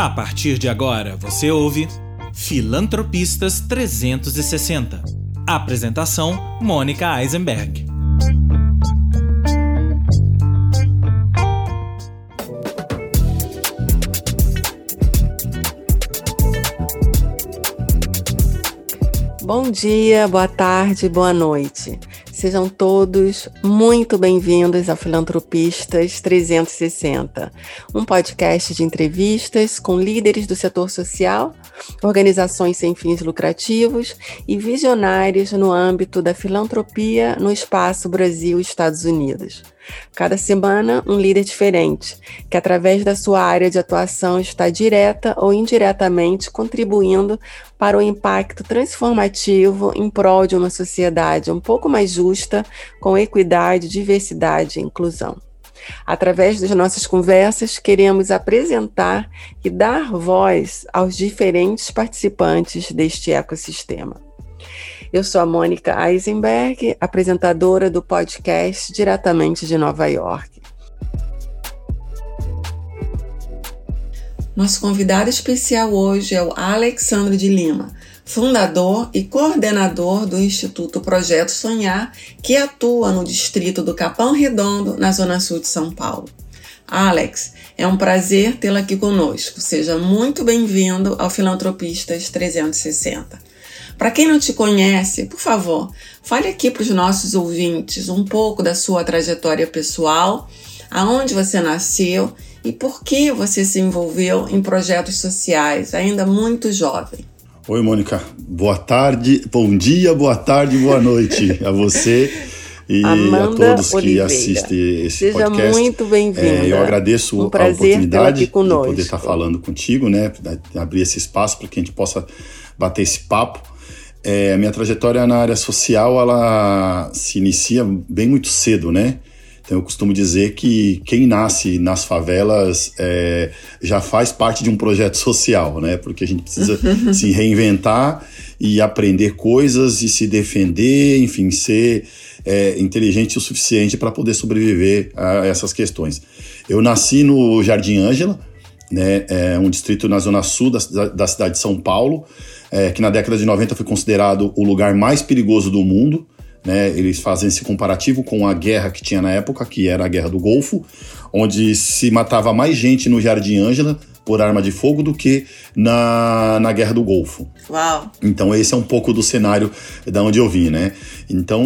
A partir de agora, você ouve Filantropistas 360. Apresentação: Mônica Eisenberg. Bom dia, boa tarde, boa noite. Sejam todos muito bem-vindos a Filantropistas 360, um podcast de entrevistas com líderes do setor social, organizações sem fins lucrativos e visionários no âmbito da filantropia no espaço Brasil-Estados Unidos. Cada semana, um líder diferente, que através da sua área de atuação está direta ou indiretamente contribuindo para o impacto transformativo em prol de uma sociedade um pouco mais justa, com equidade, diversidade e inclusão. Através das nossas conversas, queremos apresentar e dar voz aos diferentes participantes deste ecossistema. Eu sou a Mônica Eisenberg, apresentadora do podcast diretamente de Nova York. Nosso convidado especial hoje é o Alexandre de Lima, fundador e coordenador do Instituto Projeto Sonhar, que atua no distrito do Capão Redondo, na Zona Sul de São Paulo. Alex, é um prazer tê-lo aqui conosco. Seja muito bem-vindo ao Filantropistas 360. Para quem não te conhece, por favor, fale aqui para os nossos ouvintes um pouco da sua trajetória pessoal, aonde você nasceu e por que você se envolveu em projetos sociais, ainda muito jovem. Oi, Mônica. Boa tarde, bom dia, boa tarde, boa noite a você e Amanda a todos Oliveira. que assistem esse Seja podcast. muito bem-vinda. É, eu agradeço um a oportunidade de poder estar falando contigo, né? Abrir esse espaço para que a gente possa bater esse papo. É, a minha trajetória na área social ela se inicia bem muito cedo, né? Então eu costumo dizer que quem nasce nas favelas é, já faz parte de um projeto social, né? Porque a gente precisa se reinventar e aprender coisas e se defender, enfim, ser é, inteligente o suficiente para poder sobreviver a essas questões. Eu nasci no Jardim Ângela, né? É um distrito na zona sul da, da cidade de São Paulo é, que na década de 90 foi considerado o lugar mais perigoso do mundo. Né? Eles fazem esse comparativo com a guerra que tinha na época, que era a Guerra do Golfo, onde se matava mais gente no Jardim Ângela por arma de fogo do que na, na Guerra do Golfo. Uau! Então esse é um pouco do cenário da onde eu vim, né? Então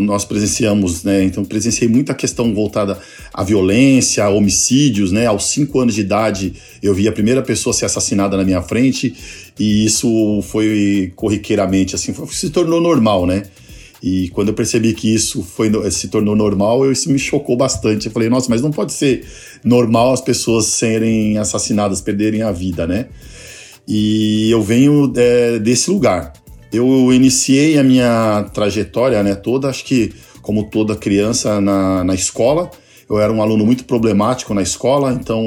nós presenciamos, né? Então presenciei muita questão voltada à violência, a homicídios, né? Aos cinco anos de idade eu vi a primeira pessoa ser assassinada na minha frente e isso foi corriqueiramente assim, foi, se tornou normal, né? E quando eu percebi que isso foi, se tornou normal, isso me chocou bastante. Eu falei, nossa, mas não pode ser normal as pessoas serem assassinadas, perderem a vida, né? E eu venho é, desse lugar. Eu iniciei a minha trajetória, né, toda, acho que como toda criança na, na escola. Eu era um aluno muito problemático na escola, então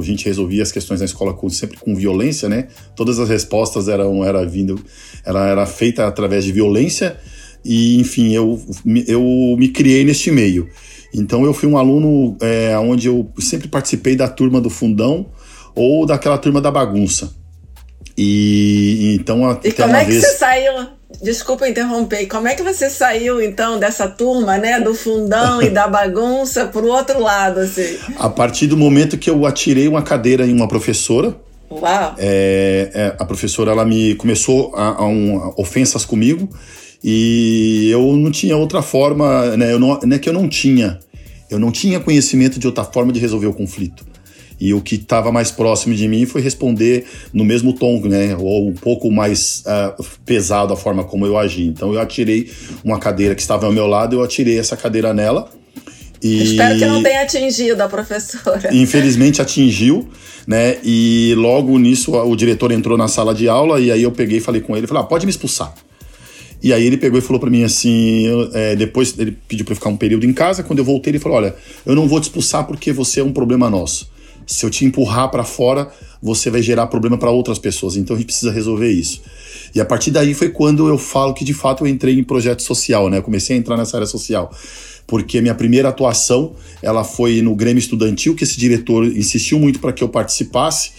a gente resolvia as questões na escola com, sempre com violência, né? Todas as respostas eram era vindo, era, era feita através de violência e enfim, eu, eu me criei neste meio. Então eu fui um aluno é, onde eu sempre participei da turma do fundão ou daquela turma da bagunça. E então até E como é que vez... você saiu? Desculpa interromper. Como é que você saiu então dessa turma, né, do fundão e da bagunça para o outro lado assim? A partir do momento que eu atirei uma cadeira em uma professora, Uau. É, é, a professora ela me começou a, a, um, ofensas comigo e eu não tinha outra forma, né? Eu não, não é que eu não tinha, eu não tinha conhecimento de outra forma de resolver o conflito. E o que estava mais próximo de mim foi responder no mesmo tom, né? Ou um pouco mais uh, pesado a forma como eu agi. Então eu atirei uma cadeira que estava ao meu lado, eu atirei essa cadeira nela. E... Espero que não tenha atingido a professora. Infelizmente atingiu, né? E logo nisso o diretor entrou na sala de aula e aí eu peguei e falei com ele, falei, ah, pode me expulsar. E aí ele pegou e falou para mim assim, é, depois ele pediu para ficar um período em casa, quando eu voltei ele falou, olha, eu não vou te expulsar porque você é um problema nosso. Se eu te empurrar para fora, você vai gerar problema para outras pessoas, então a gente precisa resolver isso. E a partir daí foi quando eu falo que de fato eu entrei em projeto social, né? Eu comecei a entrar nessa área social porque minha primeira atuação ela foi no Grêmio Estudantil, que esse diretor insistiu muito para que eu participasse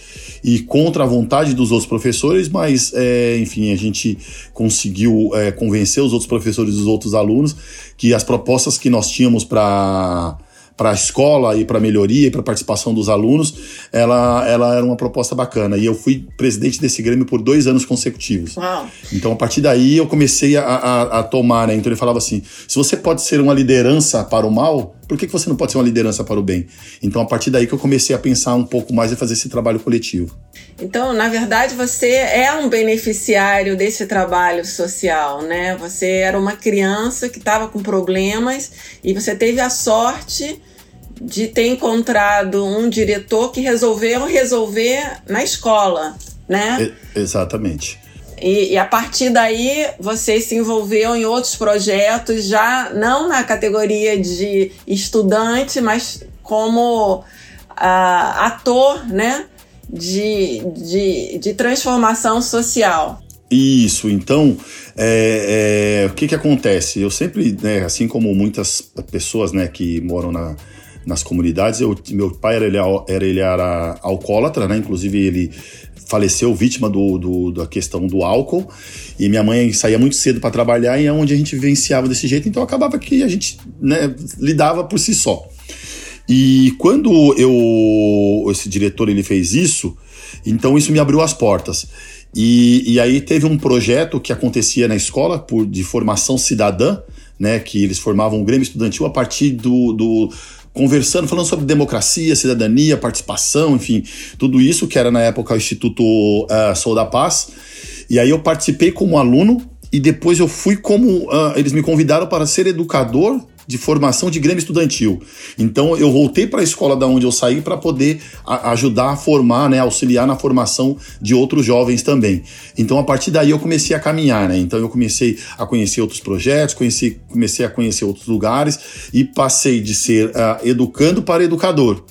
e contra a vontade dos outros professores, mas é, enfim, a gente conseguiu é, convencer os outros professores e os outros alunos que as propostas que nós tínhamos para para a escola e para a melhoria e para a participação dos alunos, ela, ela era uma proposta bacana. E eu fui presidente desse Grêmio por dois anos consecutivos. Uau. Então, a partir daí, eu comecei a, a, a, tomar, né? Então, ele falava assim: se você pode ser uma liderança para o mal, por que, que você não pode ser uma liderança para o bem? Então, a partir daí que eu comecei a pensar um pouco mais e fazer esse trabalho coletivo. Então, na verdade, você é um beneficiário desse trabalho social, né? Você era uma criança que estava com problemas e você teve a sorte de ter encontrado um diretor que resolveu resolver na escola, né? exatamente. E, e, a partir daí você se envolveu em outros projetos, já não na categoria de estudante, mas como uh, ator, né? De, de, de transformação social. Isso, então, é, é, o que que acontece? Eu sempre, né, assim como muitas pessoas, né, que moram na, nas comunidades, eu, meu pai era, ele, era, era alcoólatra, né, inclusive ele faleceu vítima do, do, da questão do álcool e minha mãe saía muito cedo para trabalhar e é onde a gente vivenciava desse jeito, então acabava que a gente né, lidava por si só. E quando eu esse diretor ele fez isso, então isso me abriu as portas. E, e aí teve um projeto que acontecia na escola por, de formação cidadã, né, que eles formavam um Grêmio Estudantil a partir do, do conversando, falando sobre democracia, cidadania, participação, enfim, tudo isso que era na época o Instituto uh, Sou da Paz. E aí eu participei como aluno e depois eu fui como. Uh, eles me convidaram para ser educador de formação de Grêmio Estudantil. Então eu voltei para a escola da onde eu saí para poder a, ajudar a formar, né, auxiliar na formação de outros jovens também. Então a partir daí eu comecei a caminhar, né? Então eu comecei a conhecer outros projetos, conheci, comecei a conhecer outros lugares e passei de ser uh, educando para educador.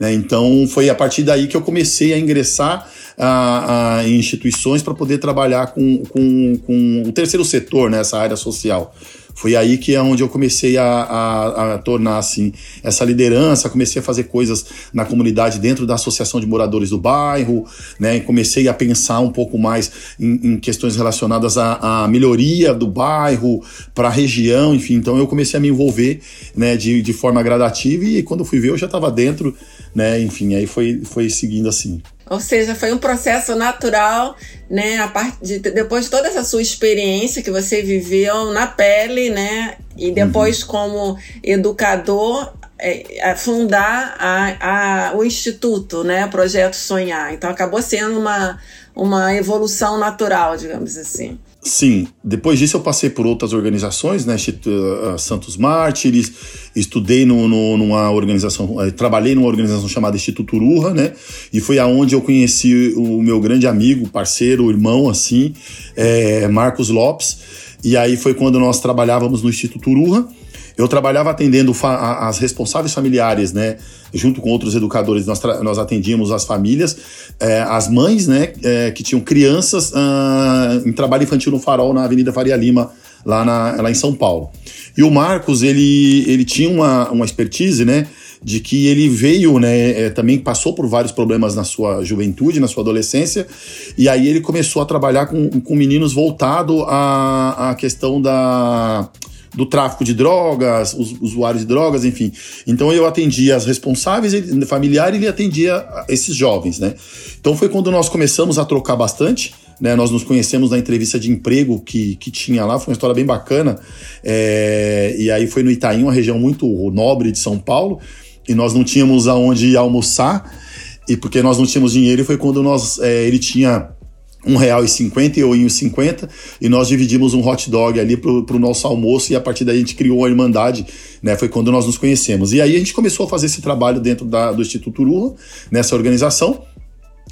Né? Então foi a partir daí que eu comecei a ingressar uh, em instituições para poder trabalhar com, com, com o terceiro setor nessa né, área social. Foi aí que é onde eu comecei a, a, a, tornar assim essa liderança, comecei a fazer coisas na comunidade dentro da associação de moradores do bairro, né? Comecei a pensar um pouco mais em, em questões relacionadas à, à, melhoria do bairro, para a região, enfim. Então eu comecei a me envolver, né? De, de forma gradativa e quando fui ver eu já estava dentro, né? Enfim, aí foi, foi seguindo assim. Ou seja, foi um processo natural, né? A parte de, depois de toda essa sua experiência que você viveu na pele, né? E depois uhum. como educador, é, fundar a, a, o instituto, né? Projeto Sonhar. Então acabou sendo uma, uma evolução natural, digamos assim. Sim, depois disso eu passei por outras organizações, né? Eh, Santos Mártires, estudei no, no, numa organização, eh, trabalhei numa organização chamada Instituto Ururra, né? E foi aonde eu conheci o meu grande amigo, parceiro, irmão, assim, é, Marcos Lopes. E aí foi quando nós trabalhávamos no Instituto Ururra. Eu trabalhava atendendo as responsáveis familiares, né? Junto com outros educadores, nós, nós atendíamos as famílias, é, as mães, né? É, que tinham crianças ah, em trabalho infantil no Farol, na Avenida Faria Lima, lá, na, lá em São Paulo. E o Marcos, ele, ele tinha uma, uma expertise, né? de que ele veio, né, é, também passou por vários problemas na sua juventude, na sua adolescência, e aí ele começou a trabalhar com, com meninos voltado à, à questão da do tráfico de drogas, os usuários de drogas, enfim. Então eu atendia as responsáveis familiares e ele atendia esses jovens, né? Então foi quando nós começamos a trocar bastante. Né, nós nos conhecemos na entrevista de emprego que, que tinha lá, foi uma história bem bacana. É, e aí foi no Itaim, uma região muito nobre de São Paulo, e nós não tínhamos aonde almoçar, e porque nós não tínhamos dinheiro, foi quando nós, é, ele tinha um real e cinquenta e e nós dividimos um hot dog ali pro, pro nosso almoço e a partir daí a gente criou a Irmandade, né, foi quando nós nos conhecemos. E aí a gente começou a fazer esse trabalho dentro da, do Instituto Ururra, nessa organização,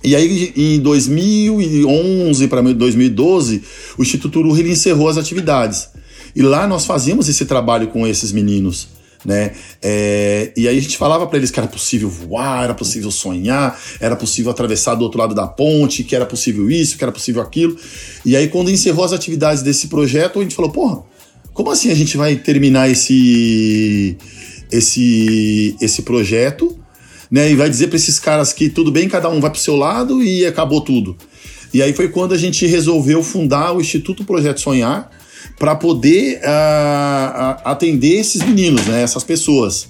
e aí, em 2011 para 2012, o Instituto ele encerrou as atividades. E lá nós fazíamos esse trabalho com esses meninos né? É, e aí a gente falava para eles que era possível voar, era possível sonhar, era possível atravessar do outro lado da ponte, que era possível isso, que era possível aquilo. E aí quando encerrou as atividades desse projeto, a gente falou, porra, como assim a gente vai terminar esse, esse, esse projeto, né? E vai dizer para esses caras que tudo bem, cada um vai para o seu lado e acabou tudo. E aí foi quando a gente resolveu fundar o Instituto Projeto Sonhar para poder uh, atender esses meninos, né? Essas pessoas.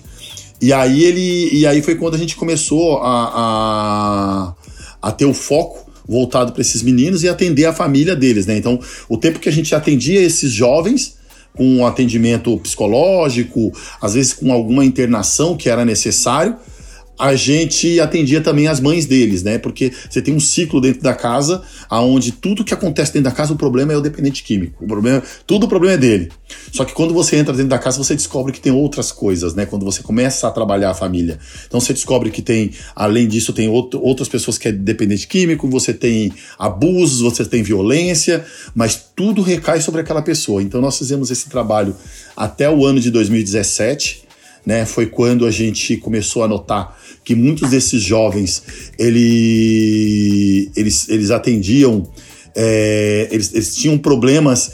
E aí ele, e aí foi quando a gente começou a, a, a ter o foco voltado para esses meninos e atender a família deles, né? Então, o tempo que a gente atendia esses jovens com atendimento psicológico, às vezes com alguma internação que era necessário, a gente atendia também as mães deles, né? Porque você tem um ciclo dentro da casa, aonde tudo que acontece dentro da casa, o problema é o dependente químico. O problema, tudo o problema é dele. Só que quando você entra dentro da casa, você descobre que tem outras coisas, né? Quando você começa a trabalhar a família. Então você descobre que tem, além disso, tem outro, outras pessoas que é dependente químico, você tem abusos, você tem violência, mas tudo recai sobre aquela pessoa. Então nós fizemos esse trabalho até o ano de 2017 né? Foi quando a gente começou a notar que muitos desses jovens ele, eles, eles atendiam, é, eles, eles tinham problemas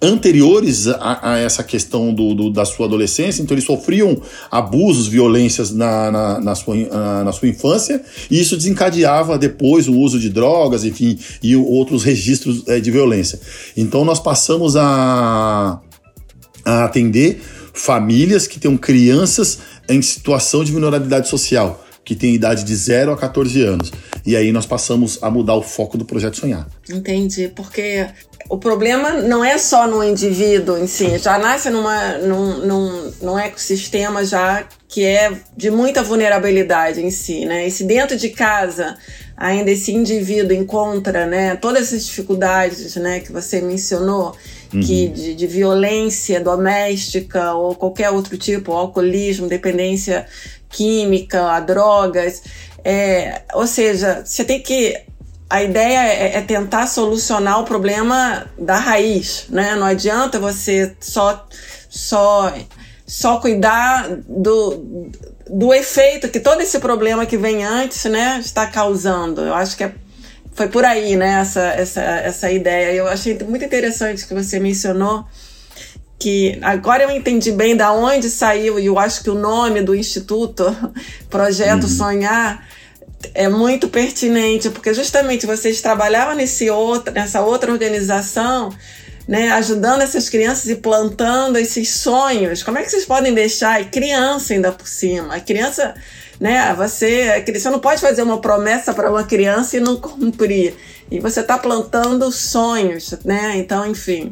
anteriores a, a, essa questão do, do, da sua adolescência, então eles sofriam abusos, violências na, na, na, sua, na sua infância, e isso desencadeava depois o uso de drogas, enfim, e outros registros é, de violência. Então nós passamos a, a atender famílias que tenham crianças em situação de vulnerabilidade social, que tem idade de 0 a 14 anos. E aí nós passamos a mudar o foco do projeto Sonhar. Entendi, porque o problema não é só no indivíduo em si, já nasce numa, num, num, num ecossistema já que é de muita vulnerabilidade em si, né? E se dentro de casa ainda esse indivíduo encontra, né, todas essas dificuldades, né, que você mencionou, uhum. que de, de, violência doméstica ou qualquer outro tipo, alcoolismo, dependência química, a drogas. É, ou seja, você tem que. A ideia é, é, tentar solucionar o problema da raiz, né? Não adianta você só, só, só cuidar do, do efeito que todo esse problema que vem antes, né, está causando. Eu acho que é foi por aí, né, essa, essa, essa ideia. Eu achei muito interessante que você mencionou que agora eu entendi bem da onde saiu e eu acho que o nome do instituto, Projeto uhum. Sonhar, é muito pertinente, porque justamente vocês trabalhavam nesse outro, nessa outra organização, né, ajudando essas crianças e plantando esses sonhos. Como é que vocês podem deixar? E criança ainda por cima. A criança né? Você, você não pode fazer uma promessa para uma criança e não cumprir. E você está plantando sonhos, né? Então, enfim,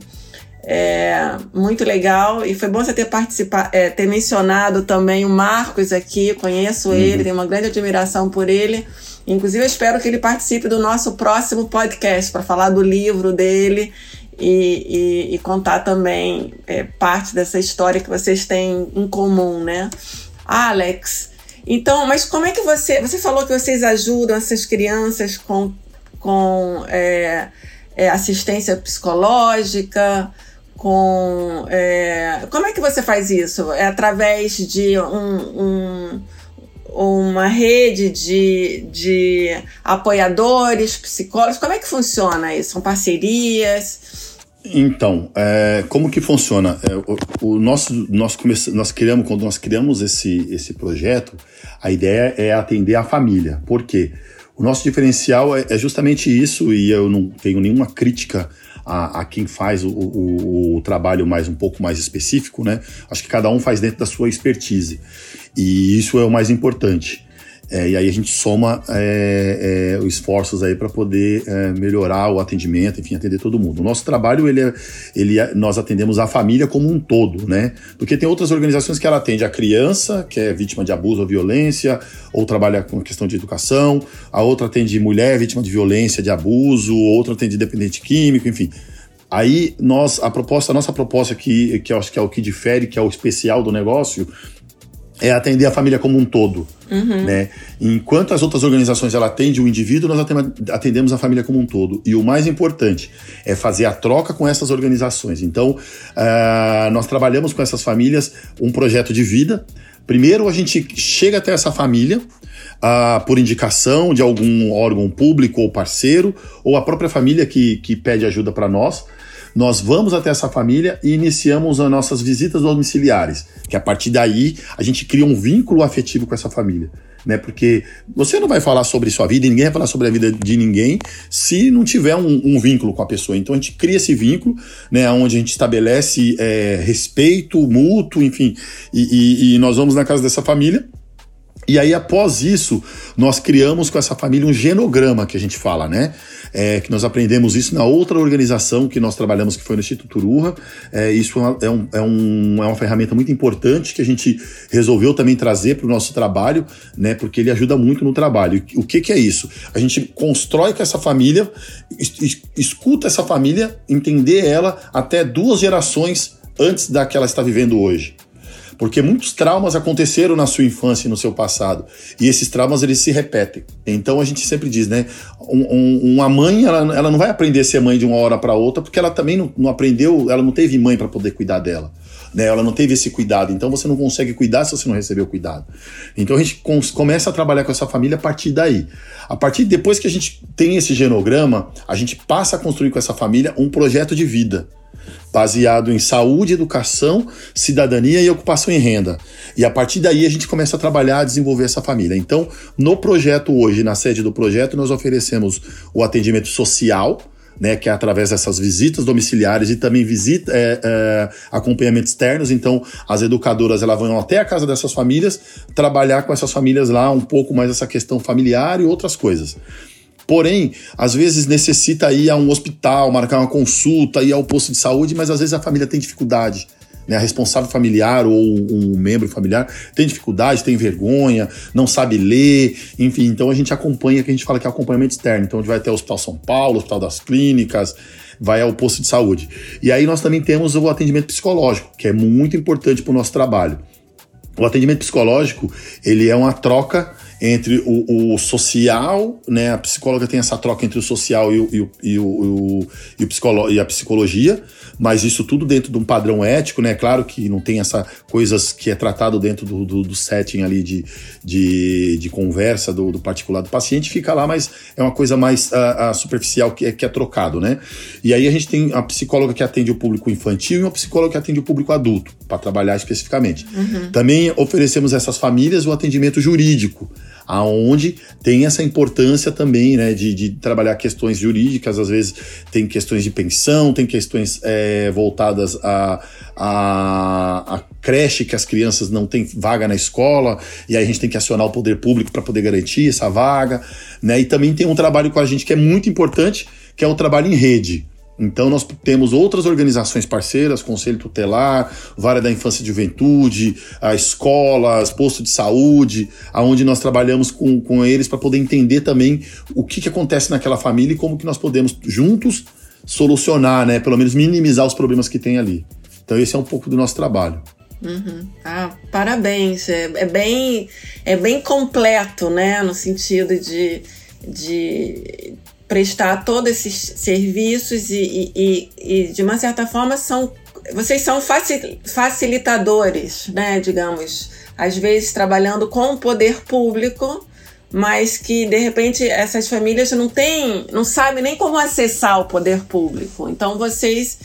é muito legal e foi bom você ter participado, é, ter mencionado também o Marcos aqui. Conheço uhum. ele, tenho uma grande admiração por ele. Inclusive, eu espero que ele participe do nosso próximo podcast para falar do livro dele e, e, e contar também é, parte dessa história que vocês têm em comum, né? Alex, então, mas como é que você. Você falou que vocês ajudam essas crianças com, com é, é, assistência psicológica, com. É, como é que você faz isso? É através de um, um uma rede de, de apoiadores, psicólogos? Como é que funciona isso? São parcerias? Então, é, como que funciona? É, o, o, nosso, nós, come, nós criamos, quando nós criamos esse, esse projeto, a ideia é atender a família. Por quê? O nosso diferencial é, é justamente isso, e eu não tenho nenhuma crítica a, a quem faz o, o, trabalho mais um pouco mais específico, né? Acho que cada um faz dentro da sua expertise. E isso é o mais importante. É, e aí a gente soma é, é, esforços aí para poder é, melhorar o atendimento, enfim, atender todo mundo. O nosso trabalho, ele, é, ele é, nós atendemos a família como um todo, né? Porque tem outras organizações que ela atende a criança, que é vítima de abuso ou violência, ou trabalha com a questão de educação, a outra atende mulher vítima de violência, de abuso, outra atende dependente químico, enfim. Aí nós, a proposta, a nossa proposta que eu acho que é o que difere, que é o especial do negócio, é atender a família como um todo. Uhum. Né? Enquanto as outras organizações ela atendem o indivíduo, nós atendemos a família como um todo. E o mais importante é fazer a troca com essas organizações. Então, uh, nós trabalhamos com essas famílias um projeto de vida. Primeiro, a gente chega até essa família uh, por indicação de algum órgão público ou parceiro, ou a própria família que, que pede ajuda para nós nós vamos até essa família e iniciamos as nossas visitas domiciliares, que a partir daí a gente cria um vínculo afetivo com essa família. Né, porque você não vai falar sobre sua vida ninguém vai falar sobre a vida de ninguém se não tiver um, um vínculo com a pessoa. Então a gente cria esse vínculo, né, onde a gente estabelece é, respeito mútuo, enfim, e, e, e nós vamos na casa dessa família e aí, após isso, nós criamos com essa família um genograma que a gente fala, né? É, que nós aprendemos isso na outra organização que nós trabalhamos, que foi no Instituto Urra. É, isso é, um, é, um, é uma ferramenta muito importante que a gente resolveu também trazer para o nosso trabalho, né? Porque ele ajuda muito no trabalho. O que, que é isso? A gente constrói com essa família, es, escuta essa família, entender ela até duas gerações antes da que ela está vivendo hoje porque muitos traumas aconteceram na sua infância e no seu passado, e esses traumas eles se repetem. Então a gente sempre diz, né, um, um, uma mãe ela, ela não vai aprender a ser mãe de uma hora para outra, porque ela também não, não aprendeu, ela não teve mãe para poder cuidar dela. Né, ela não teve esse cuidado, então você não consegue cuidar se você não recebeu cuidado. Então a gente começa a trabalhar com essa família a partir daí. A partir depois que a gente tem esse genograma, a gente passa a construir com essa família um projeto de vida baseado em saúde, educação, cidadania e ocupação em renda. E a partir daí a gente começa a trabalhar, a desenvolver essa família. Então, no projeto hoje, na sede do projeto, nós oferecemos o atendimento social, né, que é através dessas visitas domiciliares e também visita, é, é, acompanhamentos externos. Então, as educadoras elas vão até a casa dessas famílias, trabalhar com essas famílias lá um pouco mais essa questão familiar e outras coisas. Porém, às vezes necessita ir a um hospital, marcar uma consulta, ir ao posto de saúde, mas às vezes a família tem dificuldade. Né, a responsável familiar ou um membro familiar tem dificuldade, tem vergonha, não sabe ler, enfim. Então a gente acompanha, que a gente fala que é acompanhamento externo. Então a gente vai até o Hospital São Paulo, Hospital das Clínicas, vai ao posto de saúde. E aí nós também temos o atendimento psicológico, que é muito importante para o nosso trabalho. O atendimento psicológico, ele é uma troca entre o, o, social, né? A psicóloga tem essa troca entre o social e, o, e, o, e, o, e, o e a psicologia, mas isso tudo dentro de um padrão ético, né? Claro que não tem essa coisas que é tratado dentro do, do, do setting ali de, de, de conversa do, do, particular do paciente, fica lá, mas é uma coisa mais uh, uh, superficial que é, que é trocado, né? E aí a gente tem a psicóloga que atende o público infantil e uma psicóloga que atende o público adulto, para trabalhar especificamente. Uhum. Também oferecemos essas famílias o atendimento jurídico aonde tem essa importância também, né, de, de, trabalhar questões jurídicas, às vezes tem questões de pensão, tem questões é, voltadas a, a, a, creche que as crianças não têm vaga na escola, e aí a gente tem que acionar o poder público para poder garantir essa vaga, né, e também tem um trabalho com a gente que é muito importante, que é o trabalho em rede. Então nós temos outras organizações parceiras, Conselho Tutelar, Vara da Infância e Juventude, a escolas, posto de saúde, aonde nós trabalhamos com, com eles para poder entender também o que, que acontece naquela família e como que nós podemos juntos solucionar, né? Pelo menos minimizar os problemas que tem ali. Então esse é um pouco do nosso trabalho. Uhum. Ah, parabéns. É, é, bem, é bem completo, né? No sentido de, de prestar todos esses serviços e, e, e, de uma certa forma são vocês são facilitadores, né, digamos, às vezes trabalhando com o poder público, mas que de repente essas famílias não têm, não sabem nem como acessar o poder público. Então vocês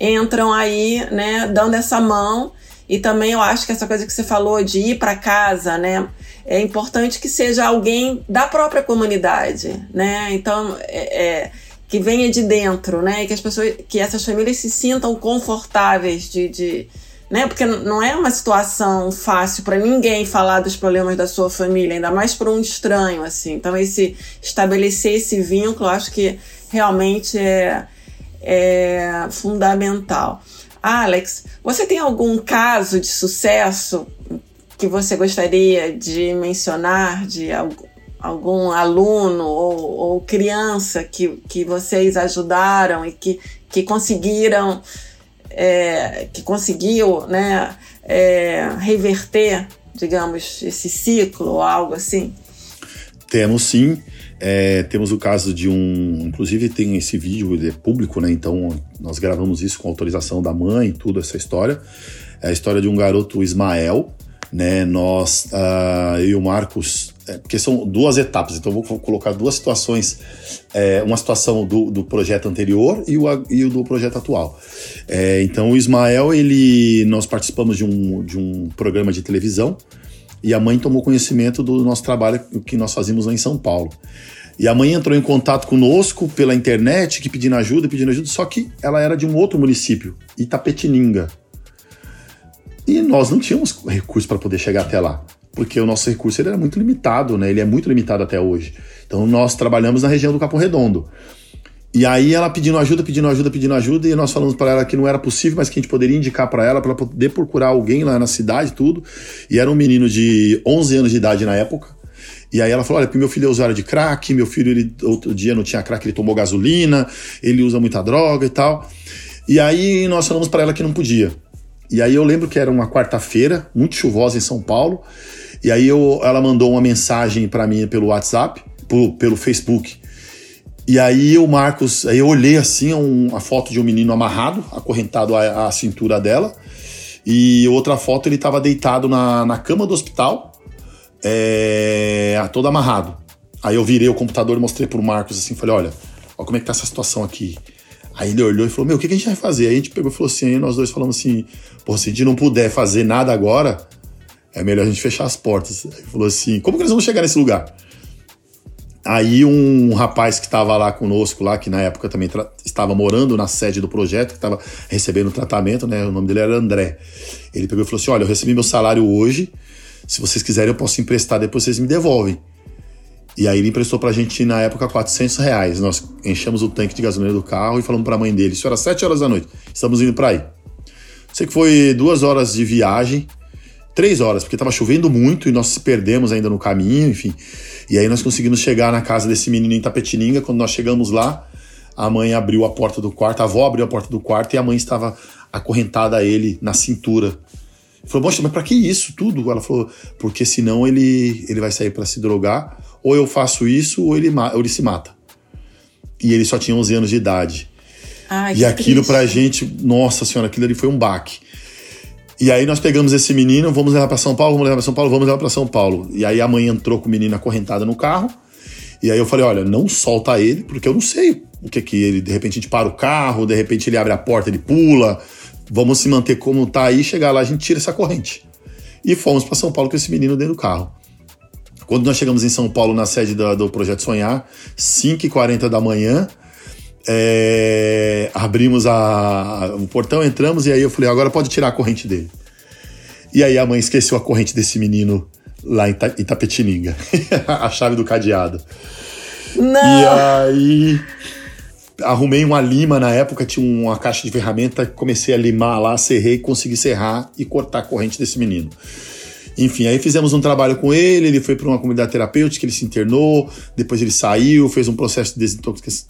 entram aí, né, dando essa mão e também eu acho que essa coisa que você falou de ir para casa, né? É importante que seja alguém da própria comunidade, né? Então, é, é, que venha de dentro, né? E que as pessoas, que essas famílias se sintam confortáveis de, de né? Porque não é uma situação fácil para ninguém falar dos problemas da sua família, ainda mais para um estranho, assim. Então, esse estabelecer esse vínculo, acho que realmente é, é fundamental. Alex, você tem algum caso de sucesso que você gostaria de mencionar de algum aluno ou, ou criança que, que vocês ajudaram e que, que conseguiram é, que conseguiu né, é, reverter, digamos, esse ciclo ou algo assim? Temos sim. É, temos o caso de um. Inclusive, tem esse vídeo, ele é público, né? Então, nós gravamos isso com autorização da mãe, tudo essa história. É a história de um garoto Ismael, né? Nós, uh, eu e o Marcos, é, porque são duas etapas, então vou colocar duas situações, é, uma situação do, do projeto anterior e o, e o do projeto atual. É, então o Ismael, ele, nós participamos de um, de um programa de televisão e a mãe tomou conhecimento do nosso trabalho que nós fazíamos lá em São Paulo. E a mãe entrou em contato conosco pela internet, que pedindo ajuda, pedindo ajuda, só que ela era de um outro município, Itapetininga. E nós não tínhamos recursos para poder chegar até lá porque o nosso recurso ele era muito limitado, né? Ele é muito limitado até hoje. Então nós trabalhamos na região do Capão Redondo. E aí ela pedindo ajuda, pedindo ajuda, pedindo ajuda, e nós falamos para ela que não era possível, mas que a gente poderia indicar para ela, para poder procurar alguém lá na cidade, tudo. E era um menino de 11 anos de idade na época. E aí ela falou: olha, meu filho é usuário de crack, meu filho, ele, outro dia não tinha crack, ele tomou gasolina, ele usa muita droga e tal. E aí nós falamos para ela que não podia. E aí eu lembro que era uma quarta-feira, muito chuvosa em São Paulo. E aí eu, ela mandou uma mensagem para mim pelo WhatsApp, pelo, pelo Facebook. E aí o Marcos, aí eu olhei assim um, a foto de um menino amarrado, acorrentado à, à cintura dela. E outra foto ele estava deitado na, na cama do hospital, é, todo amarrado. Aí eu virei o computador e mostrei pro Marcos assim, falei, olha, olha como é que tá essa situação aqui. Aí ele olhou e falou, meu, o que, a gente vai fazer? Aí a gente pegou e falou assim, aí nós dois falamos assim, pô, se a gente não puder fazer nada agora, é melhor a gente fechar as portas. Ele falou assim: como que nós vamos chegar nesse lugar? Aí um rapaz que estava lá conosco, lá, que na época também estava morando na sede do projeto, que estava recebendo tratamento, né? O nome dele era André. Ele pegou e falou assim: Olha, eu recebi meu salário hoje. Se vocês quiserem, eu posso emprestar, depois vocês me devolvem. E aí ele emprestou pra gente, na época, 400 reais. Nós enchemos o tanque de gasolina do carro e falamos pra mãe dele. Isso era 7 horas da noite. Estamos indo pra aí. Sei que foi duas horas de viagem três horas, porque estava chovendo muito e nós se perdemos ainda no caminho, enfim. E aí nós conseguimos chegar na casa desse menino em Tapetininga. Quando nós chegamos lá, a mãe abriu a porta do quarto, a avó abriu a porta do quarto e a mãe estava acorrentada a ele na cintura. Falou, poxa, mas para que isso tudo? Ela falou, porque senão ele, ele vai sair para se drogar, ou eu faço isso, ou ele, ou ele se mata. E ele só tinha 11 anos de idade. Ai, e aquilo triste. pra gente, nossa senhora, aquilo ali foi um baque. E aí nós pegamos esse menino, vamos levar para São Paulo, vamos levar para São Paulo, vamos levar para São Paulo. E aí a mãe entrou com o menino acorrentado no carro. E aí eu falei, olha, não solta ele, porque eu não sei o que que ele, de repente a gente para o carro, de repente ele abre a porta, ele pula. Vamos se manter como tá aí, chegar lá a gente tira essa corrente. E fomos para São Paulo com esse menino dentro do carro. Quando nós chegamos em São Paulo, na sede do, do Projeto Sonhar, 5h40 da manhã, é, abrimos a, o portão, entramos e aí eu falei, agora pode tirar a corrente dele. E aí a mãe esqueceu a corrente desse menino lá em Itapetininga, a chave do cadeado. Não. E aí arrumei uma lima na época, tinha uma caixa de ferramenta, comecei a limar lá, serrei, consegui serrar e cortar a corrente desse menino. Enfim, aí fizemos um trabalho com ele, ele foi para uma comunidade terapêutica, ele se internou, depois ele saiu, fez um processo de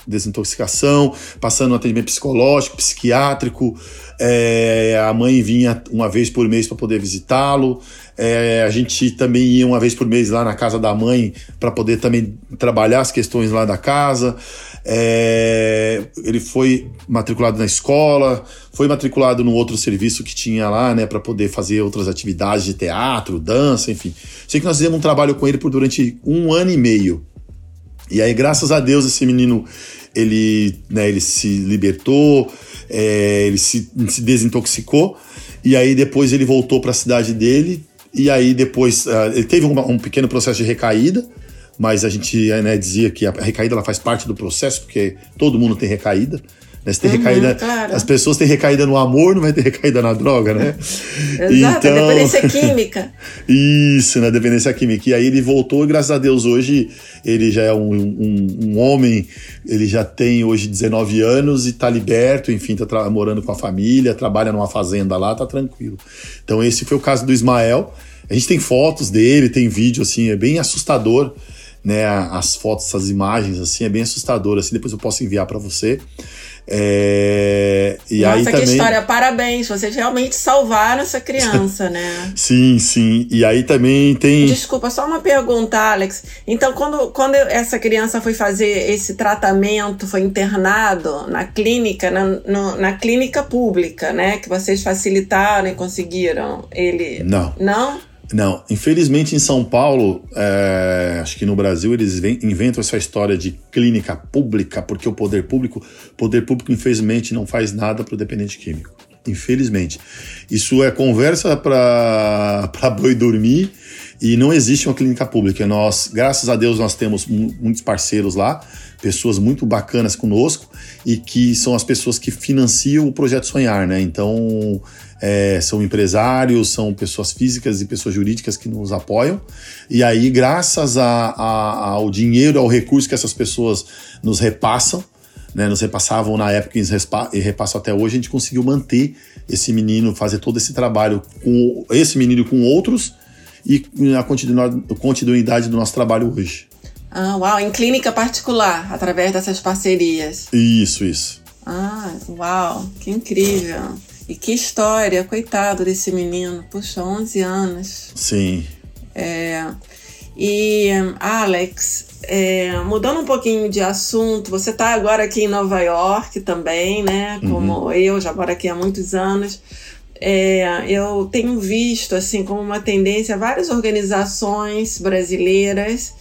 desintoxicação, passando um atendimento psicológico, psiquiátrico. É, a mãe vinha uma vez por mês para poder visitá-lo. É, a gente também ia uma vez por mês lá na casa da mãe para poder também trabalhar as questões lá da casa. É, ele foi matriculado na escola, foi matriculado no outro serviço que tinha lá, né, para poder fazer outras atividades de teatro, dança, enfim. Sei que nós fizemos um trabalho com ele por durante um ano e meio. E aí, graças a Deus, esse menino ele, né, ele se libertou, é, ele se, se desintoxicou. E aí depois ele voltou para a cidade dele. E aí depois uh, ele teve um, um pequeno processo de recaída mas a gente né, dizia que a recaída ela faz parte do processo, porque todo mundo tem recaída. Né? Uhum, recaída, claro. As pessoas têm recaída no amor, não vai ter recaída na droga, né? Exato, então, dependência química. Isso, na né? dependência química. E aí ele voltou e graças a Deus hoje ele já é um, um, um homem, ele já tem hoje 19 anos e está liberto, enfim, está morando com a família, trabalha numa fazenda lá, tá tranquilo. Então esse foi o caso do Ismael. A gente tem fotos dele, tem vídeo, assim, é bem assustador né, as fotos, as imagens, assim, é bem assustador, assim, depois eu posso enviar para você. É, e Nossa, aí que também... história, parabéns, vocês realmente salvaram essa criança, né? sim, sim, e aí também tem... Desculpa, só uma pergunta, Alex, então quando, quando essa criança foi fazer esse tratamento, foi internado na clínica, na, no, na clínica pública, né, que vocês facilitaram e conseguiram ele... Não. Não? Não, infelizmente em São Paulo, é, acho que no Brasil eles inventam essa história de clínica pública, porque o poder público, poder público infelizmente não faz nada para o dependente químico. Infelizmente. Isso é conversa para boi dormir e não existe uma clínica pública. Nós, graças a Deus, nós temos muitos parceiros lá, pessoas muito bacanas conosco e que são as pessoas que financiam o projeto Sonhar, né? Então, é, são empresários, são pessoas físicas e pessoas jurídicas que nos apoiam. E aí, graças a, a, ao dinheiro, ao recurso que essas pessoas nos repassam, né, nos repassavam na época e repassam até hoje, a gente conseguiu manter esse menino, fazer todo esse trabalho com esse menino com outros e a continuidade do nosso trabalho hoje. Ah, uau, em clínica particular, através dessas parcerias. Isso, isso. Ah, uau, que incrível. E que história, coitado desse menino. Puxa, 11 anos. Sim. É, e, Alex, é, mudando um pouquinho de assunto, você está agora aqui em Nova York também, né? Como uhum. eu, já moro aqui há muitos anos. É, eu tenho visto, assim, como uma tendência, várias organizações brasileiras,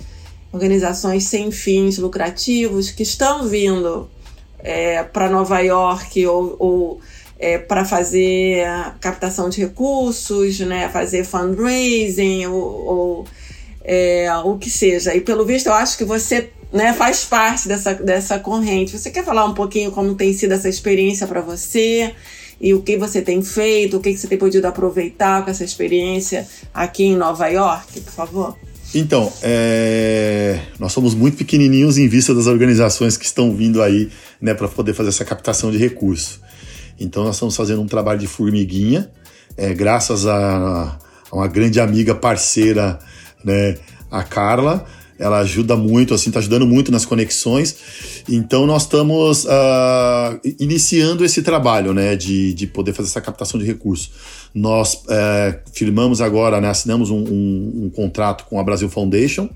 organizações sem fins lucrativos, que estão vindo é, para Nova York ou, ou é, para fazer captação de recursos, né, fazer fundraising ou, ou é, o que seja. E pelo visto, eu acho que você né, faz parte dessa, dessa corrente. Você quer falar um pouquinho como tem sido essa experiência para você? E o que você tem feito, o que você tem podido aproveitar com essa experiência aqui em Nova York, por favor? Então, é... nós somos muito pequenininhos em vista das organizações que estão vindo aí né, para poder fazer essa captação de recursos. Então, nós estamos fazendo um trabalho de formiguinha, é, graças a, a uma grande amiga parceira, né, a Carla, ela ajuda muito, assim, está ajudando muito nas conexões. Então nós estamos uh, iniciando esse trabalho, né, de, de poder fazer essa captação de recursos. Nós uh, firmamos agora, né, assinamos um, um, um, contrato com a Brasil Foundation,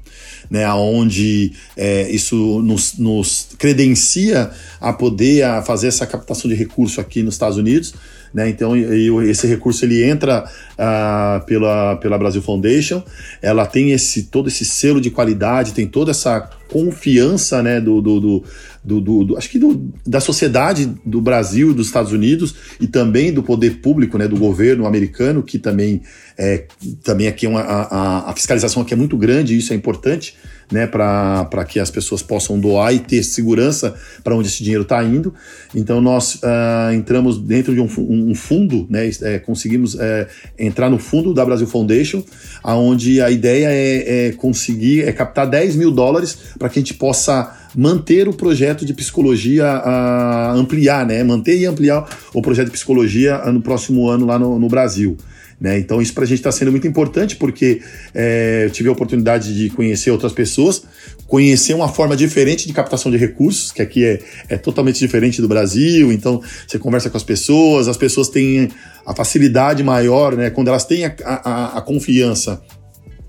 né, onde uh, isso nos, nos credencia a poder a fazer essa captação de recurso aqui nos Estados Unidos. Né? Então, esse recurso ele entra uh, pela, pela Brasil Foundation, ela tem esse todo esse selo de qualidade, tem toda essa confiança né, do, do, do do, do, do, acho que do, da sociedade do Brasil, dos Estados Unidos e também do poder público, né, do governo americano, que também é, também aqui é uma, a, a fiscalização aqui é muito grande, e isso é importante, né, para que as pessoas possam doar e ter segurança para onde esse dinheiro está indo. Então nós uh, entramos dentro de um, um fundo, né, é, conseguimos é, entrar no fundo da Brasil Foundation, aonde a ideia é, é conseguir é captar 10 mil dólares para que a gente possa manter o projeto de psicologia, a ampliar, né? Manter e ampliar o projeto de psicologia no próximo ano lá no, no Brasil. Né? Então, isso para a gente está sendo muito importante porque é, eu tive a oportunidade de conhecer outras pessoas, conhecer uma forma diferente de captação de recursos, que aqui é, é totalmente diferente do Brasil. Então, você conversa com as pessoas, as pessoas têm a facilidade maior, né? quando elas têm a, a, a confiança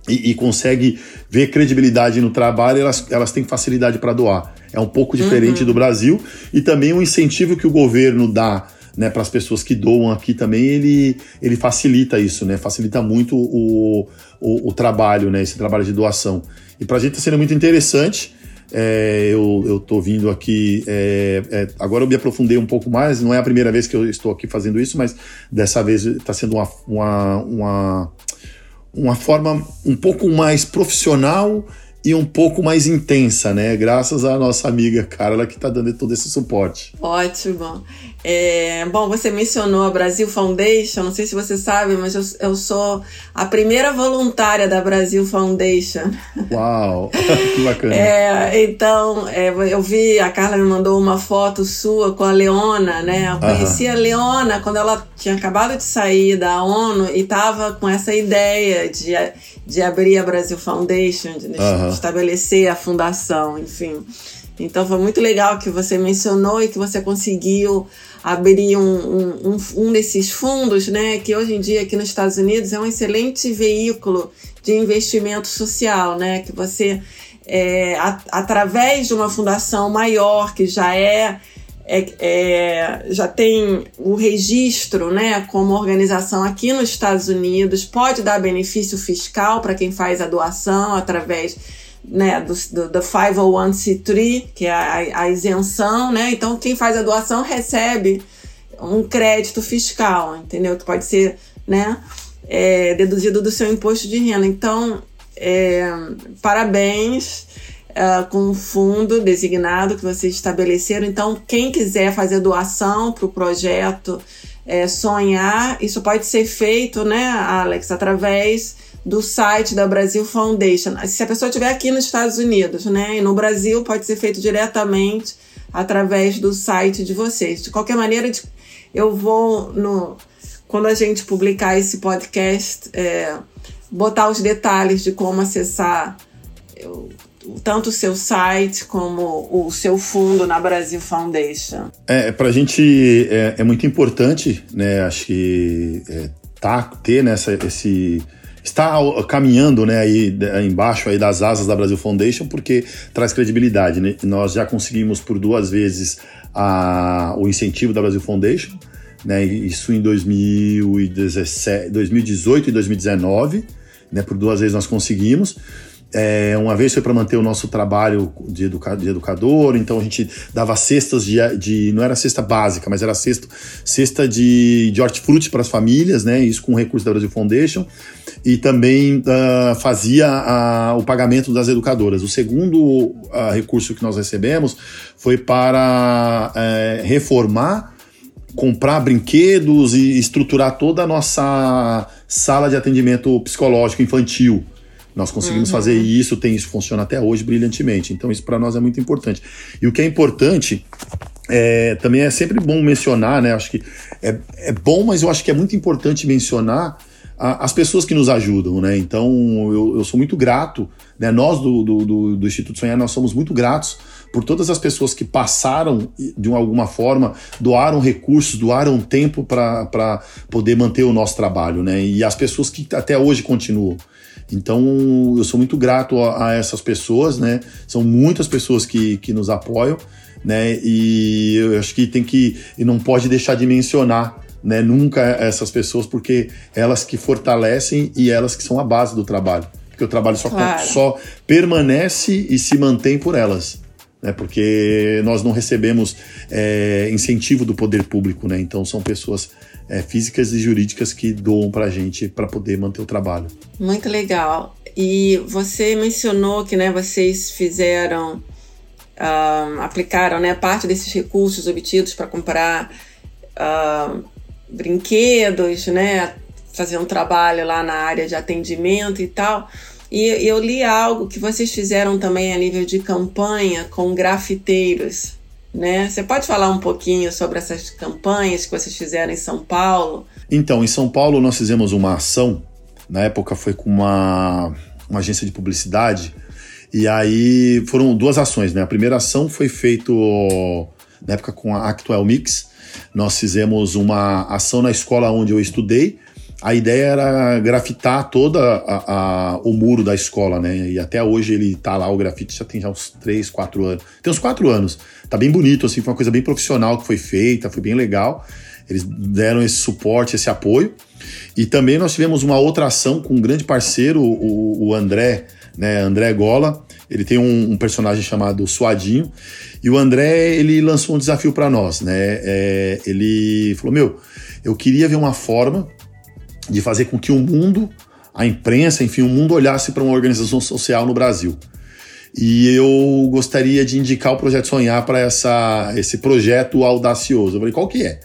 e, e consegue ver credibilidade no trabalho, elas, elas têm facilidade para doar. É um pouco diferente uhum. do Brasil e também o incentivo que o governo dá né, para as pessoas que doam aqui também, ele, ele facilita isso, né? Facilita muito o, o, o trabalho, né? Esse trabalho de doação. E para a gente está sendo muito interessante. É, eu estou vindo aqui. É, é, agora eu me aprofundei um pouco mais, não é a primeira vez que eu estou aqui fazendo isso, mas dessa vez está sendo uma, uma, uma uma forma um pouco mais profissional e um pouco mais intensa, né? Graças à nossa amiga Carla que está dando todo esse suporte. Ótimo. É, bom, você mencionou a Brasil Foundation, não sei se você sabe, mas eu, eu sou a primeira voluntária da Brasil Foundation. Uau, que bacana. É, então, é, eu vi, a Carla me mandou uma foto sua com a Leona, né? Eu conheci a Leona quando ela tinha acabado de sair da ONU e estava com essa ideia de de abrir a Brasil Foundation, de uhum. estabelecer a fundação, enfim. Então foi muito legal que você mencionou e que você conseguiu abrir um, um, um, desses fundos, né? Que hoje em dia aqui nos Estados Unidos é um excelente veículo de investimento social, né? Que você, é, a, através de uma fundação maior que já é é, é, já tem o registro né, como organização aqui nos Estados Unidos, pode dar benefício fiscal para quem faz a doação através né, do, do, do 501c3, que é a, a, isenção, né? Então, quem faz a doação recebe um crédito fiscal, entendeu? Que pode ser, né, é, deduzido do seu imposto de renda. Então, é, parabéns uh, com o fundo designado que vocês estabeleceram. Então, quem quiser fazer doação para o projeto é, Sonhar, isso pode ser feito, né, Alex, através do site da Brasil Foundation. Se a pessoa estiver aqui nos Estados Unidos, né, e no Brasil, pode ser feito diretamente através do site de vocês. De qualquer maneira, eu vou no quando a gente publicar esse podcast, é, botar os detalhes de como acessar eu, tanto o seu site como o seu fundo na Brasil Foundation? É, para a gente é, é, muito importante, né? Acho que é, tá, ter nessa né, esse está caminhando né, aí embaixo aí das asas da Brasil Foundation porque traz credibilidade. Né? Nós já conseguimos por duas vezes a, o incentivo da Brasil Foundation, né, isso em 2017, 2018 e 2019, né, por duas vezes nós conseguimos. É, uma vez foi para manter o nosso trabalho de, educa de, educador, então a gente dava cestas de, de, não era cesta básica, mas era cesta, cesta de, de hortifruti para as famílias, né? Isso com recurso da Brasil Foundation e também uh, fazia uh, o pagamento das educadoras. O segundo uh, recurso que nós recebemos foi para eh, reformar, comprar brinquedos e estruturar toda a nossa sala de atendimento psicológico infantil. Nós conseguimos uhum. fazer isso, tem isso funciona até hoje brilhantemente. Então isso para nós é muito importante. E o que é importante é, também é sempre bom mencionar, né? Acho que é, é bom, mas eu acho que é muito importante mencionar a, as pessoas que nos ajudam, né? Então eu, eu sou muito grato, né? Nós do, do, do, Instituto Sonhar nós somos muito gratos por todas as pessoas que passaram de alguma forma, doaram recursos, doaram tempo para poder manter o nosso trabalho, né? E as pessoas que até hoje continuam. Então, eu sou muito grato a, a, essas pessoas, né? São muitas pessoas que, que nos apoiam, né? E eu acho que tem que e não pode deixar de mencionar, né? Nunca essas pessoas, porque elas que fortalecem e elas que são a base do trabalho, porque o trabalho só claro. só permanece e se mantém por elas. Né, porque nós não recebemos é, incentivo do poder público, né? Então são pessoas é, físicas e jurídicas que doam para a gente para poder manter o trabalho. Muito legal. E você mencionou que né, vocês fizeram, uh, aplicaram né, parte desses recursos obtidos para comprar uh, brinquedos, né, fazer um trabalho lá na área de atendimento e tal. E eu li algo que vocês fizeram também a nível de campanha com grafiteiros né? Você pode falar um pouquinho sobre essas campanhas que vocês fizeram em São Paulo? Então, em São Paulo nós fizemos uma ação, na época foi com uma, uma agência de publicidade, e aí foram duas ações, né? A primeira ação foi feita na época com a Actual Mix, nós fizemos uma ação na escola onde eu estudei, a ideia era grafitar a, o muro da escola, né? E até hoje ele tá lá, o grafite já tem já uns 3, 4 anos. Tem uns 4 anos. Tá bem bonito, assim, foi uma coisa bem profissional que foi feita, foi bem legal. Eles deram esse suporte, esse apoio. E também nós tivemos uma outra ação com um grande parceiro, o, o André, né? André Gola. Ele tem um, um, personagem chamado Suadinho. E o André, ele lançou um desafio para nós, né? É, ele falou: Meu, eu queria ver uma forma de fazer com que o mundo, a imprensa, enfim, o mundo olhasse para uma organização social no Brasil. E eu gostaria de indicar o projeto Sonhar para esse projeto audacioso. Eu falei, qual que é?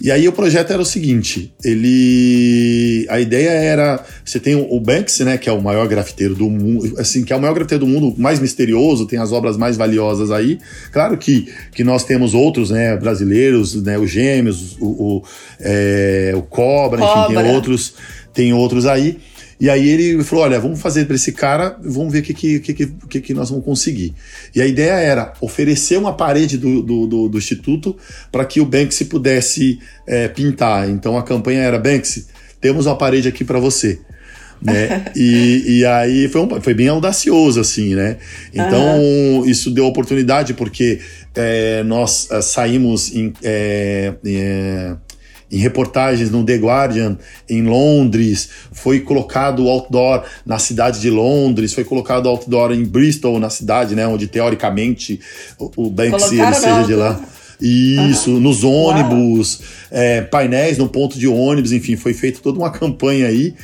E aí o projeto era o seguinte, ele a ideia era, você tem o Banksy, né, que é o maior grafiteiro do mundo, assim, que é o maior grafiteiro do mundo, mais misterioso, tem as obras mais valiosas aí. Claro que, que nós temos outros, né, brasileiros, né, os Gêmeos, o, o, é, o Cobra, Cobra, enfim, tem outros, tem outros aí. E aí ele falou: olha, vamos fazer para esse cara, vamos ver o que, que, que, que, que nós vamos conseguir. E a ideia era oferecer uma parede do, do, do, do Instituto para que o Banksy pudesse é, pintar. Então a campanha era: Banksy, temos uma parede aqui para você. né? e, e aí foi, um, foi bem audacioso, assim, né? Então, uhum. isso deu oportunidade, porque é, nós é, saímos em, é, é, em reportagens no The Guardian em Londres, foi colocado outdoor na cidade de Londres, foi colocado outdoor em Bristol, na cidade, né, onde teoricamente o, o Banksy ele seja de lá. Isso, uhum. nos ônibus, é, painéis no ponto de ônibus, enfim, foi feita toda uma campanha aí.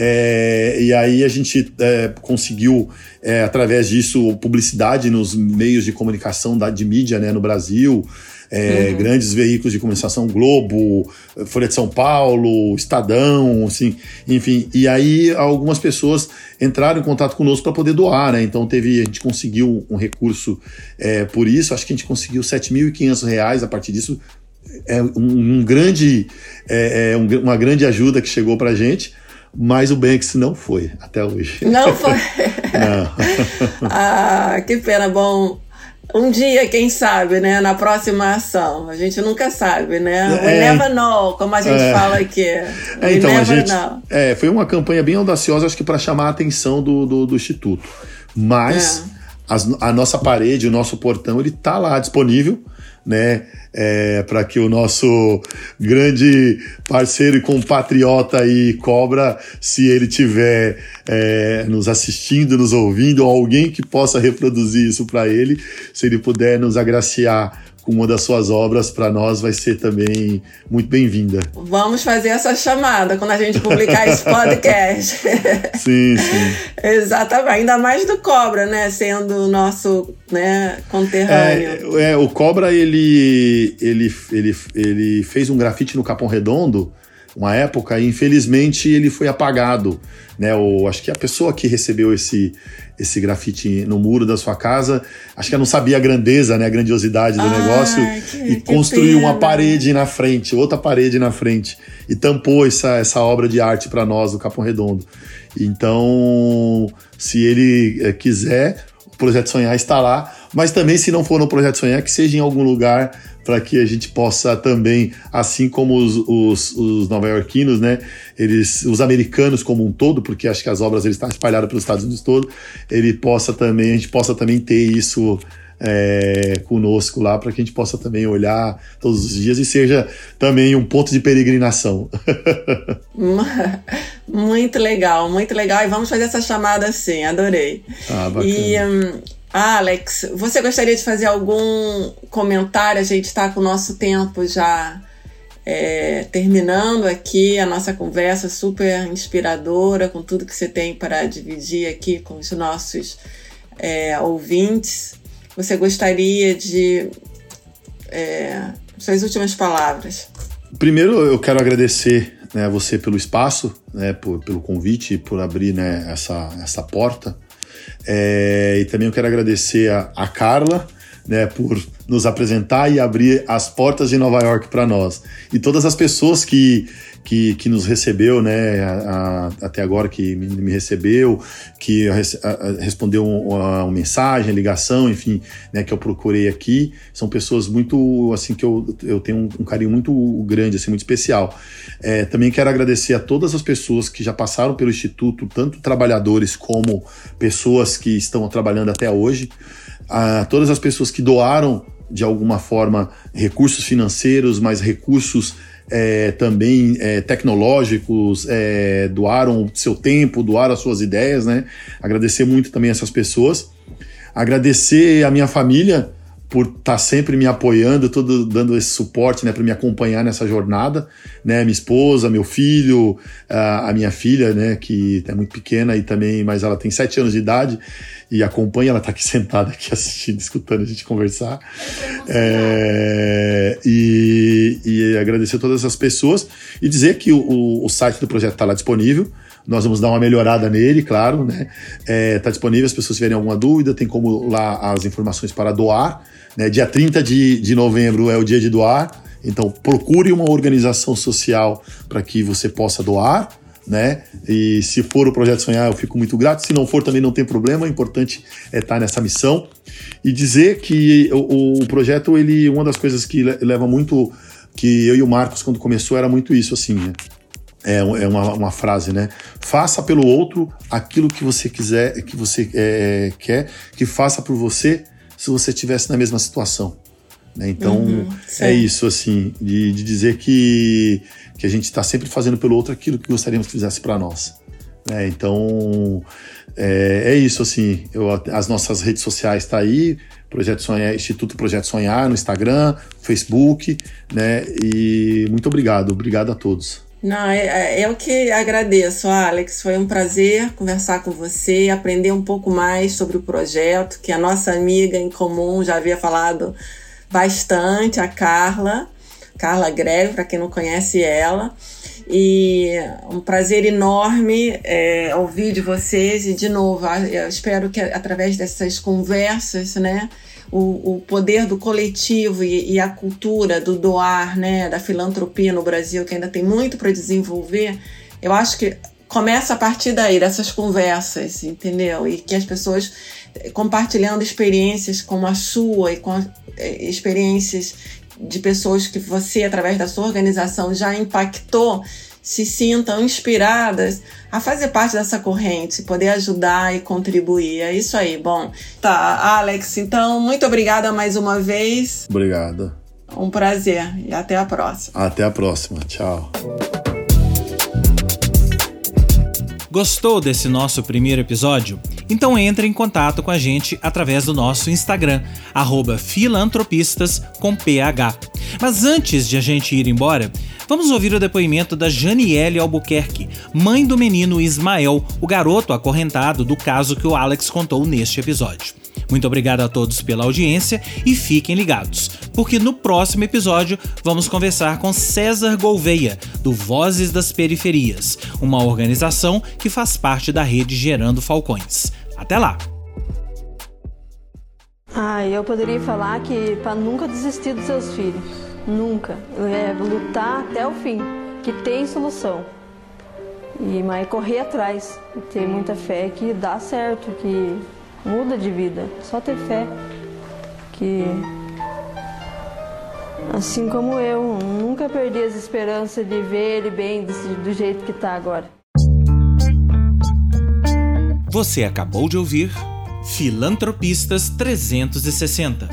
É, e aí a gente é, conseguiu, é, através disso, publicidade nos meios de comunicação da, de mídia né, no Brasil é, uhum. grandes veículos de comunicação, Globo, Folha de São Paulo, Estadão, assim, enfim. E aí algumas pessoas entraram em contato conosco para poder doar, né? Então teve, a gente conseguiu um recurso é, por isso, acho que a gente conseguiu R$ 7.500 a partir disso. É um, um grande, é, é um, uma grande ajuda que chegou para a gente mas o Banks não foi até hoje. Não foi? não. ah, que pena. Bom, um dia, quem sabe, né? Na próxima ação. A gente nunca sabe, né? We é, never know, como a gente é, fala aqui. É, então, a gente, know. É, foi uma campanha bem audaciosa, acho que para chamar a atenção do, do, do Instituto. Mas é. As, a nossa parede, o nosso portão, ele tá lá disponível né? É, para que o nosso grande parceiro e compatriota aí, Cobra, se ele tiver é, nos assistindo, nos ouvindo, ou alguém que possa reproduzir isso para ele, se ele puder nos agraciar com uma das suas obras para nós vai ser também muito bem-vinda. Vamos fazer essa chamada quando a gente publicar esse podcast. sim, sim. Exatamente, ainda mais do Cobra, né, sendo o nosso, né, conterrâneo. É, é, o Cobra ele, ele, ele, ele fez um grafite no Capão Redondo uma época e infelizmente ele foi apagado, né? O, acho que a pessoa que recebeu esse esse grafite no muro da sua casa, acho que ela não sabia a grandeza, né, a grandiosidade do Ai, negócio que, e construiu uma parede na frente, outra parede na frente e tampou essa, essa obra de arte para nós do Capão Redondo. Então, se ele é, quiser, o Projeto Sonhar está lá, mas também se não for no Projeto Sonhar, que seja em algum lugar para que a gente possa também, assim como os, os, os nova-iorquinos, né, eles, os americanos como um todo, porque acho que as obras eles estão espalhadas pelos Estados Unidos todo, ele possa também, a gente possa também ter isso é, conosco lá para que a gente possa também olhar todos os dias e seja também um ponto de peregrinação. muito legal, muito legal. E vamos fazer essa chamada assim, adorei. Ah, bacana. E, um, Alex, você gostaria de fazer algum comentário? A gente está com o nosso tempo já é, terminando aqui a nossa conversa super inspiradora, com tudo que você tem para dividir aqui com os nossos é, ouvintes. Você gostaria de. É, suas últimas palavras. Primeiro, eu quero agradecer né, você pelo espaço, né, por, pelo convite, por abrir né, essa, essa porta. É, e também eu quero agradecer a, a Carla, né, por nos apresentar e abrir as portas de Nova York para nós. E todas as pessoas que, que, que nos recebeu, né, a, a, até agora que me, me recebeu, que a, respondeu uma, mensagem, ligação, enfim, né, que eu procurei aqui, são pessoas muito, assim, que eu, eu tenho um, um carinho muito grande, assim, muito especial. É, também quero agradecer a todas as pessoas que já passaram pelo Instituto, tanto trabalhadores como pessoas que estão trabalhando até hoje, a todas as pessoas que doaram de alguma forma recursos financeiros, mas recursos é, também é, tecnológicos, é, doaram seu tempo, doaram as suas ideias, né? Agradecer muito também essas pessoas. Agradecer a minha família, por estar tá sempre me apoiando, todo dando esse suporte, né, para me acompanhar nessa jornada, né, minha esposa, meu filho, a, a, minha filha, né, que é muito pequena e também, mas ela tem sete anos de idade e acompanha, ela está aqui sentada aqui assistindo, escutando a gente conversar, é, e, e agradecer a todas essas pessoas e dizer que o, o site do projeto está lá disponível, nós vamos dar uma melhorada nele, claro, né? É, tá disponível, se as pessoas tiverem alguma dúvida, tem como lá as informações para doar. Né? Dia 30 de, de novembro é o dia de doar, então procure uma organização social para que você possa doar. Né? E se for o Projeto Sonhar, eu fico muito grato. Se não for, também não tem problema. O importante é estar nessa missão e dizer que o, o projeto, ele, uma das coisas que leva muito, que eu e o Marcos, quando começou, era muito isso, assim, né? É, é uma, uma, frase, né? Faça pelo outro aquilo que você quiser, que você é, quer, que faça por você se você estivesse na mesma situação. Né? Então uhum, é isso, assim, de, de, dizer que, que a gente está sempre fazendo pelo outro aquilo que gostaríamos que fizesse para nós. Né? Então é, é, isso, assim. Eu, as nossas redes sociais estão tá aí, Projeto Sonhar, Instituto Projeto Sonhar no Instagram, Facebook, né? E muito obrigado, obrigado a todos. Não, é, é, eu que agradeço, Alex. Foi um prazer conversar com você, aprender um pouco mais sobre o projeto, que a nossa amiga em comum já havia falado bastante, a Carla, Carla Greve, para quem não conhece ela. E um prazer enorme é, ouvir de vocês e, de novo, eu espero que através dessas conversas, né, o, o poder do coletivo e, e, a cultura do doar, né, da filantropia no Brasil, que ainda tem muito para desenvolver, eu acho que começa a partir daí, dessas conversas, entendeu? E que as pessoas eh, compartilhando experiências como a sua e com eh, experiências de pessoas que você, através da sua organização, já impactou, se sintam inspiradas a fazer parte dessa corrente, poder ajudar e contribuir. É isso aí. Bom, tá, Alex, então, muito obrigada mais uma vez. Obrigado. Um prazer e até a próxima. Até a próxima. Tchau. Gostou desse nosso primeiro episódio? Então entre em contato com a gente através do nosso Instagram, filantropistas com PH. Mas antes de a gente ir embora, vamos ouvir o depoimento da Janiele Albuquerque, mãe do menino Ismael, o garoto acorrentado do caso que o Alex contou neste episódio. Muito obrigado a todos pela audiência e fiquem ligados, porque no próximo episódio vamos conversar com César Gouveia, do Vozes das Periferias, uma organização que faz parte da rede Gerando Falcões. Até lá! Ah, eu poderia falar que para nunca desistir dos seus filhos. Nunca. É lutar até o fim, que tem solução. E mas correr atrás, ter muita fé que dá certo, que muda de vida. Só ter fé que assim como eu, nunca perdi as esperanças de ver ele bem desse, do jeito que está agora. Você acabou de ouvir Filantropistas 360